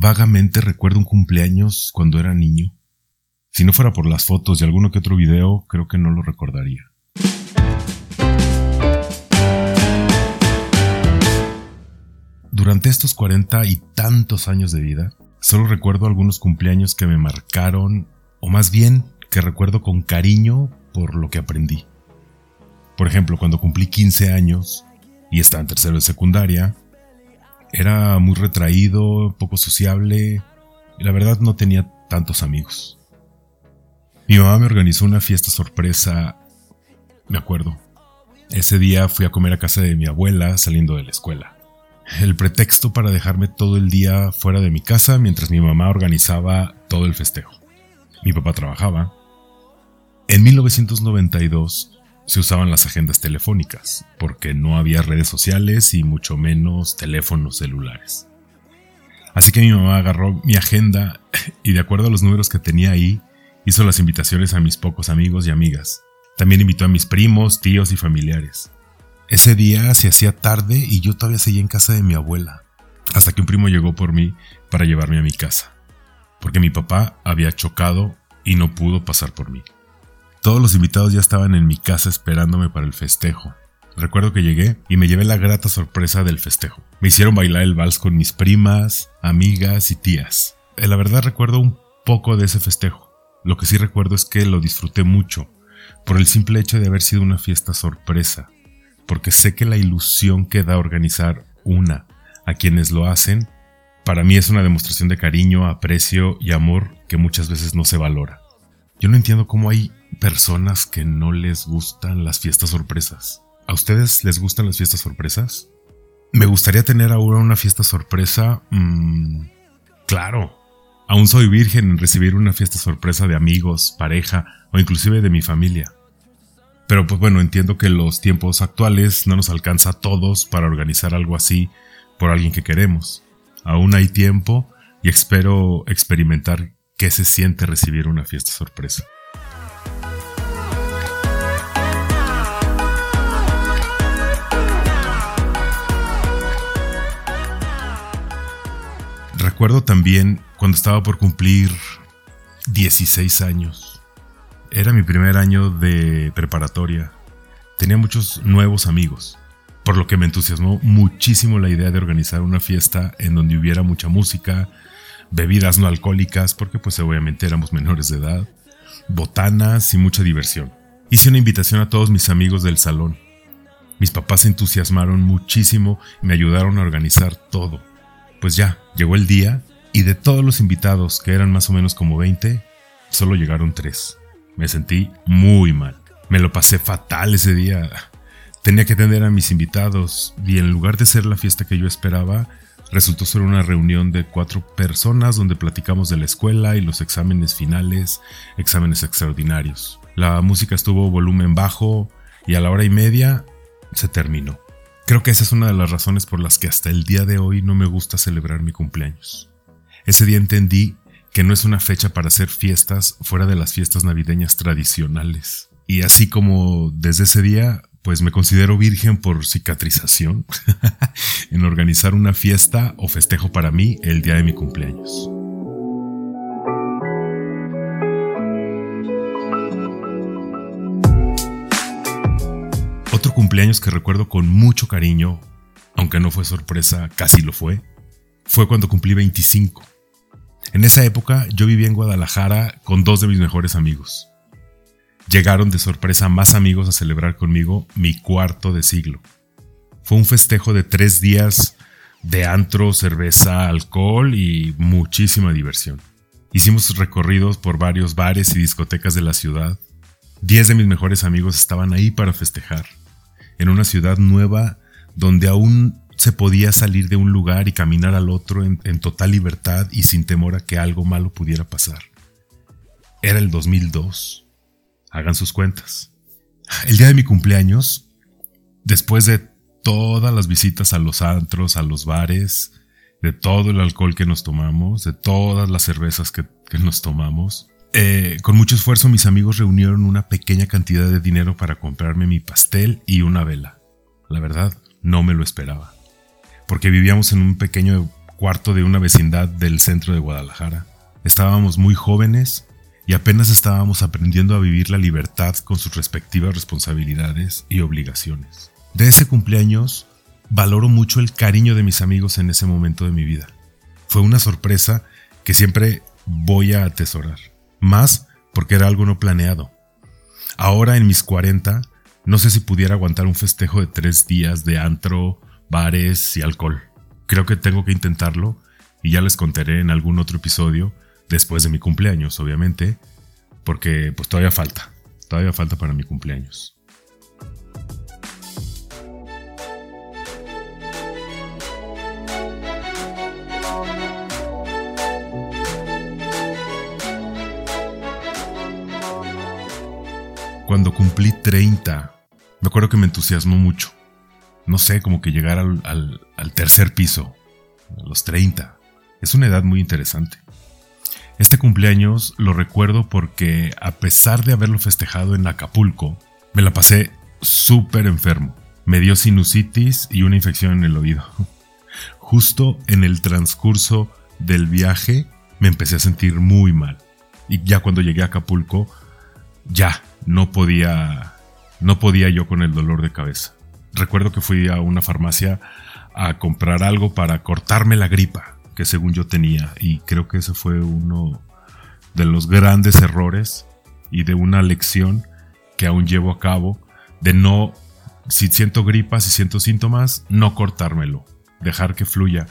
vagamente recuerdo un cumpleaños cuando era niño. Si no fuera por las fotos y alguno que otro video, creo que no lo recordaría. Durante estos cuarenta y tantos años de vida, solo recuerdo algunos cumpleaños que me marcaron, o más bien que recuerdo con cariño por lo que aprendí. Por ejemplo, cuando cumplí 15 años y estaba en tercero de secundaria, era muy retraído, poco sociable y la verdad no tenía tantos amigos. Mi mamá me organizó una fiesta sorpresa, me acuerdo. Ese día fui a comer a casa de mi abuela saliendo de la escuela. El pretexto para dejarme todo el día fuera de mi casa mientras mi mamá organizaba todo el festejo. Mi papá trabajaba. En 1992 se usaban las agendas telefónicas, porque no había redes sociales y mucho menos teléfonos celulares. Así que mi mamá agarró mi agenda y de acuerdo a los números que tenía ahí, hizo las invitaciones a mis pocos amigos y amigas. También invitó a mis primos, tíos y familiares. Ese día se hacía tarde y yo todavía seguía en casa de mi abuela, hasta que un primo llegó por mí para llevarme a mi casa, porque mi papá había chocado y no pudo pasar por mí. Todos los invitados ya estaban en mi casa esperándome para el festejo. Recuerdo que llegué y me llevé la grata sorpresa del festejo. Me hicieron bailar el vals con mis primas, amigas y tías. Eh, la verdad recuerdo un poco de ese festejo. Lo que sí recuerdo es que lo disfruté mucho, por el simple hecho de haber sido una fiesta sorpresa, porque sé que la ilusión que da organizar una a quienes lo hacen, para mí es una demostración de cariño, aprecio y amor que muchas veces no se valora. Yo no entiendo cómo hay personas que no les gustan las fiestas sorpresas. ¿A ustedes les gustan las fiestas sorpresas? Me gustaría tener ahora una fiesta sorpresa. Mm, claro. Aún soy virgen en recibir una fiesta sorpresa de amigos, pareja o inclusive de mi familia. Pero pues bueno, entiendo que los tiempos actuales no nos alcanza a todos para organizar algo así por alguien que queremos. Aún hay tiempo y espero experimentar qué se siente recibir una fiesta sorpresa. Recuerdo también cuando estaba por cumplir 16 años. Era mi primer año de preparatoria. Tenía muchos nuevos amigos, por lo que me entusiasmó muchísimo la idea de organizar una fiesta en donde hubiera mucha música, bebidas no alcohólicas, porque pues obviamente éramos menores de edad, botanas y mucha diversión. Hice una invitación a todos mis amigos del salón. Mis papás se entusiasmaron muchísimo y me ayudaron a organizar todo. Pues ya, llegó el día y de todos los invitados, que eran más o menos como 20, solo llegaron tres. Me sentí muy mal. Me lo pasé fatal ese día. Tenía que atender a mis invitados y en lugar de ser la fiesta que yo esperaba, resultó ser una reunión de cuatro personas donde platicamos de la escuela y los exámenes finales, exámenes extraordinarios. La música estuvo volumen bajo y a la hora y media se terminó. Creo que esa es una de las razones por las que hasta el día de hoy no me gusta celebrar mi cumpleaños. Ese día entendí que no es una fecha para hacer fiestas fuera de las fiestas navideñas tradicionales. Y así como desde ese día, pues me considero virgen por cicatrización en organizar una fiesta o festejo para mí el día de mi cumpleaños. Otro cumpleaños que recuerdo con mucho cariño, aunque no fue sorpresa, casi lo fue, fue cuando cumplí 25. En esa época yo vivía en Guadalajara con dos de mis mejores amigos. Llegaron de sorpresa más amigos a celebrar conmigo mi cuarto de siglo. Fue un festejo de tres días de antro, cerveza, alcohol y muchísima diversión. Hicimos recorridos por varios bares y discotecas de la ciudad. Diez de mis mejores amigos estaban ahí para festejar en una ciudad nueva donde aún se podía salir de un lugar y caminar al otro en, total libertad y sin temor a que algo malo pudiera pasar. Era el 2002. Hagan sus cuentas. El día de mi cumpleaños, después de todas las visitas a los antros, a los bares, de todo el alcohol que nos tomamos, de todas las cervezas que nos tomamos, eh, con mucho esfuerzo mis amigos reunieron una pequeña cantidad de dinero para comprarme mi pastel y una vela. La verdad, no me lo esperaba. Porque vivíamos en un pequeño cuarto de una vecindad del centro de Guadalajara. Estábamos muy jóvenes y apenas estábamos aprendiendo a vivir la libertad con sus respectivas responsabilidades y obligaciones. De ese cumpleaños valoro mucho el cariño de mis amigos en ese momento de mi vida. Fue una sorpresa que siempre voy a atesorar, más porque era algo no planeado. Ahora en mis 40, no sé si pudiera aguantar un festejo de tres días de antro, bares y alcohol. Creo que tengo que intentarlo y ya les contaré en algún otro episodio después de mi cumpleaños, obviamente, porque pues todavía falta, todavía falta para mi cumpleaños. Cuando cumplí 30, me acuerdo que me entusiasmó mucho. No sé, como que llegar al, al tercer piso, a los 30. Es una edad muy interesante. Este cumpleaños lo recuerdo porque a pesar de haberlo festejado en Acapulco, me la pasé súper enfermo. Me dio sinusitis y una infección en el oído. Justo en el transcurso del viaje me empecé a sentir muy mal. Y ya cuando llegué a Acapulco, ya no podía no podía yo con el dolor de cabeza. Recuerdo que fui a una farmacia a comprar algo para cortarme la gripa que según yo tenía. Y creo que ese fue uno de los grandes errores y de una lección que aún llevo a cabo de no, si siento gripa, si siento síntomas, no cortármelo, dejar que fluya,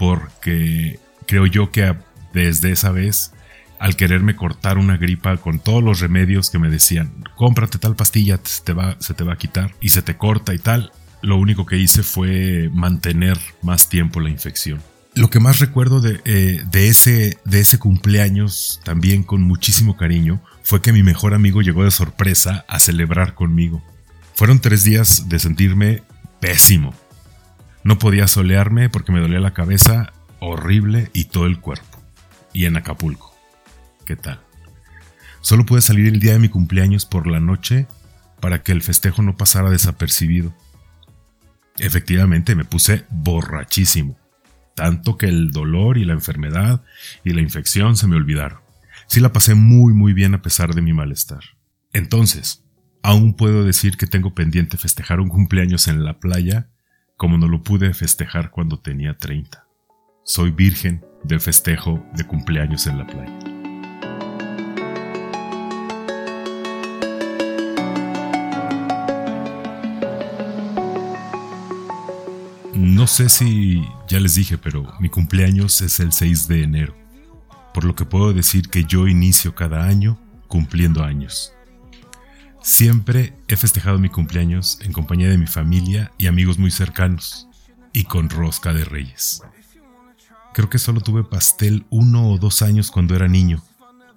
porque creo yo que desde esa vez, al quererme cortar una gripa con todos los remedios que me decían, cómprate tal pastilla, te va, se te va a quitar y se te corta y tal, lo único que hice fue mantener más tiempo la infección lo que más recuerdo eh, de, ese, de ese cumpleaños, también con muchísimo cariño, fue que mi mejor amigo llegó de sorpresa a celebrar conmigo. Fueron tres días de sentirme pésimo. No podía solearme porque me dolía la cabeza horrible y todo el cuerpo. Y en Acapulco. ¿Qué tal? Solo pude salir el día de mi cumpleaños por la noche para que el festejo no pasara desapercibido. Efectivamente, me puse borrachísimo tanto que el dolor y la enfermedad y la infección se me olvidaron. Sí la pasé muy muy bien a pesar de mi malestar. Entonces, aún puedo decir que tengo pendiente festejar un cumpleaños en la playa como no lo pude festejar cuando tenía 30. Soy virgen de festejo de cumpleaños en la playa. No sé si ya les dije, pero mi cumpleaños es el 6 de enero, por lo que puedo decir que yo inicio cada año cumpliendo años. Siempre he festejado mi cumpleaños en compañía de mi familia y amigos muy cercanos, y con rosca de reyes. Creo que solo tuve pastel uno o dos años cuando era niño,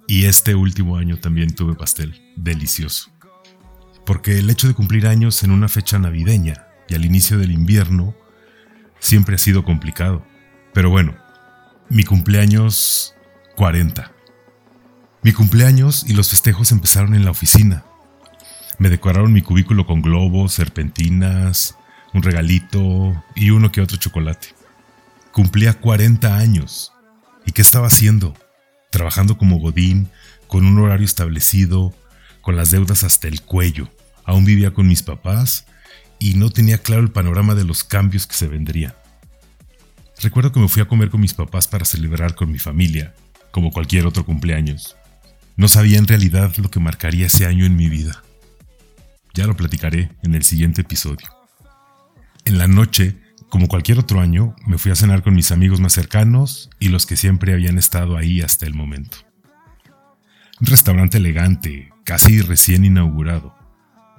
y este último año también tuve pastel, delicioso. Porque el hecho de cumplir años en una fecha navideña y al inicio del invierno siempre ha sido complicado. Pero bueno, mi cumpleaños 40. Mi cumpleaños y los festejos empezaron en la oficina. Me decoraron mi cubículo con globos, serpentinas, un regalito y uno que otro chocolate. Cumplía 40 años. ¿Y qué estaba haciendo? Trabajando como Godín, con un horario establecido, con las deudas hasta el cuello. Aún vivía con mis papás y no tenía claro el panorama de los cambios que se vendrían. Recuerdo que me fui a comer con mis papás para celebrar con mi familia, como cualquier otro cumpleaños. No sabía en realidad lo que marcaría ese año en mi vida. Ya lo platicaré en el siguiente episodio. En la noche, como cualquier otro año, me fui a cenar con mis amigos más cercanos y los que siempre habían estado ahí hasta el momento. Un restaurante elegante, casi recién inaugurado.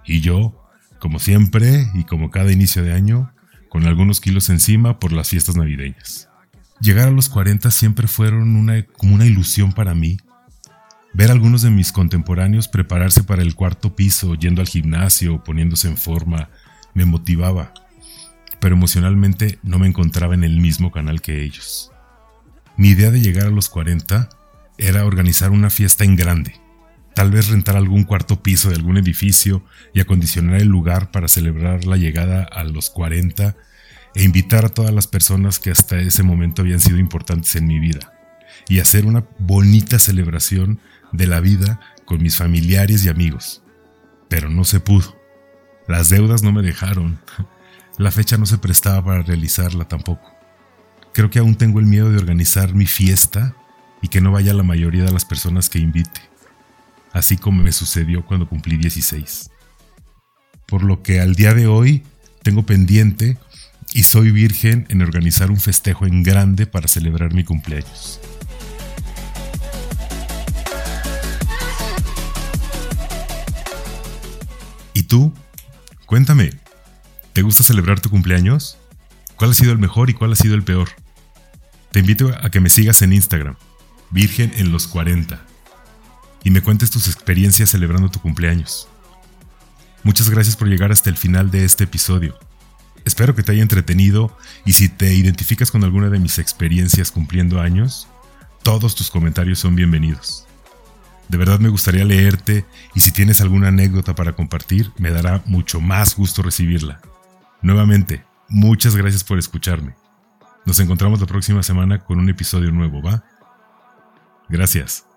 Y yo, como siempre y como cada inicio de año, con algunos kilos encima por las fiestas navideñas. Llegar a los 40 siempre fueron una, como una ilusión para mí. Ver a algunos de mis contemporáneos prepararse para el cuarto piso, yendo al gimnasio, poniéndose en forma, me motivaba, pero emocionalmente no me encontraba en el mismo canal que ellos. Mi idea de llegar a los 40 era organizar una fiesta en grande, tal vez rentar algún cuarto piso de algún edificio y acondicionar el lugar para celebrar la llegada a los 40 e invitar a todas las personas que hasta ese momento habían sido importantes en mi vida y hacer una bonita celebración de la vida con mis familiares y amigos. Pero no se pudo. Las deudas no me dejaron. La fecha no se prestaba para realizarla tampoco. Creo que aún tengo el miedo de organizar mi fiesta y que no vaya la mayoría de las personas que invite, así como me sucedió cuando cumplí 16. Por lo que al día de hoy tengo pendiente y soy virgen en organizar un festejo en grande para celebrar mi cumpleaños. ¿Y tú? Cuéntame, ¿te gusta celebrar tu cumpleaños? ¿Cuál ha sido el mejor y cuál ha sido el peor? Te invito a que me sigas en Instagram, Virgen en los 40, y me cuentes tus experiencias celebrando tu cumpleaños. Muchas gracias por llegar hasta el final de este episodio. Espero que te haya entretenido y si te identificas con alguna de mis experiencias cumpliendo años, todos tus comentarios son bienvenidos. De verdad me gustaría leerte y si tienes alguna anécdota para compartir, me dará mucho más gusto recibirla. Nuevamente, muchas gracias por escucharme. Nos encontramos la próxima semana con un episodio nuevo, ¿va? Gracias.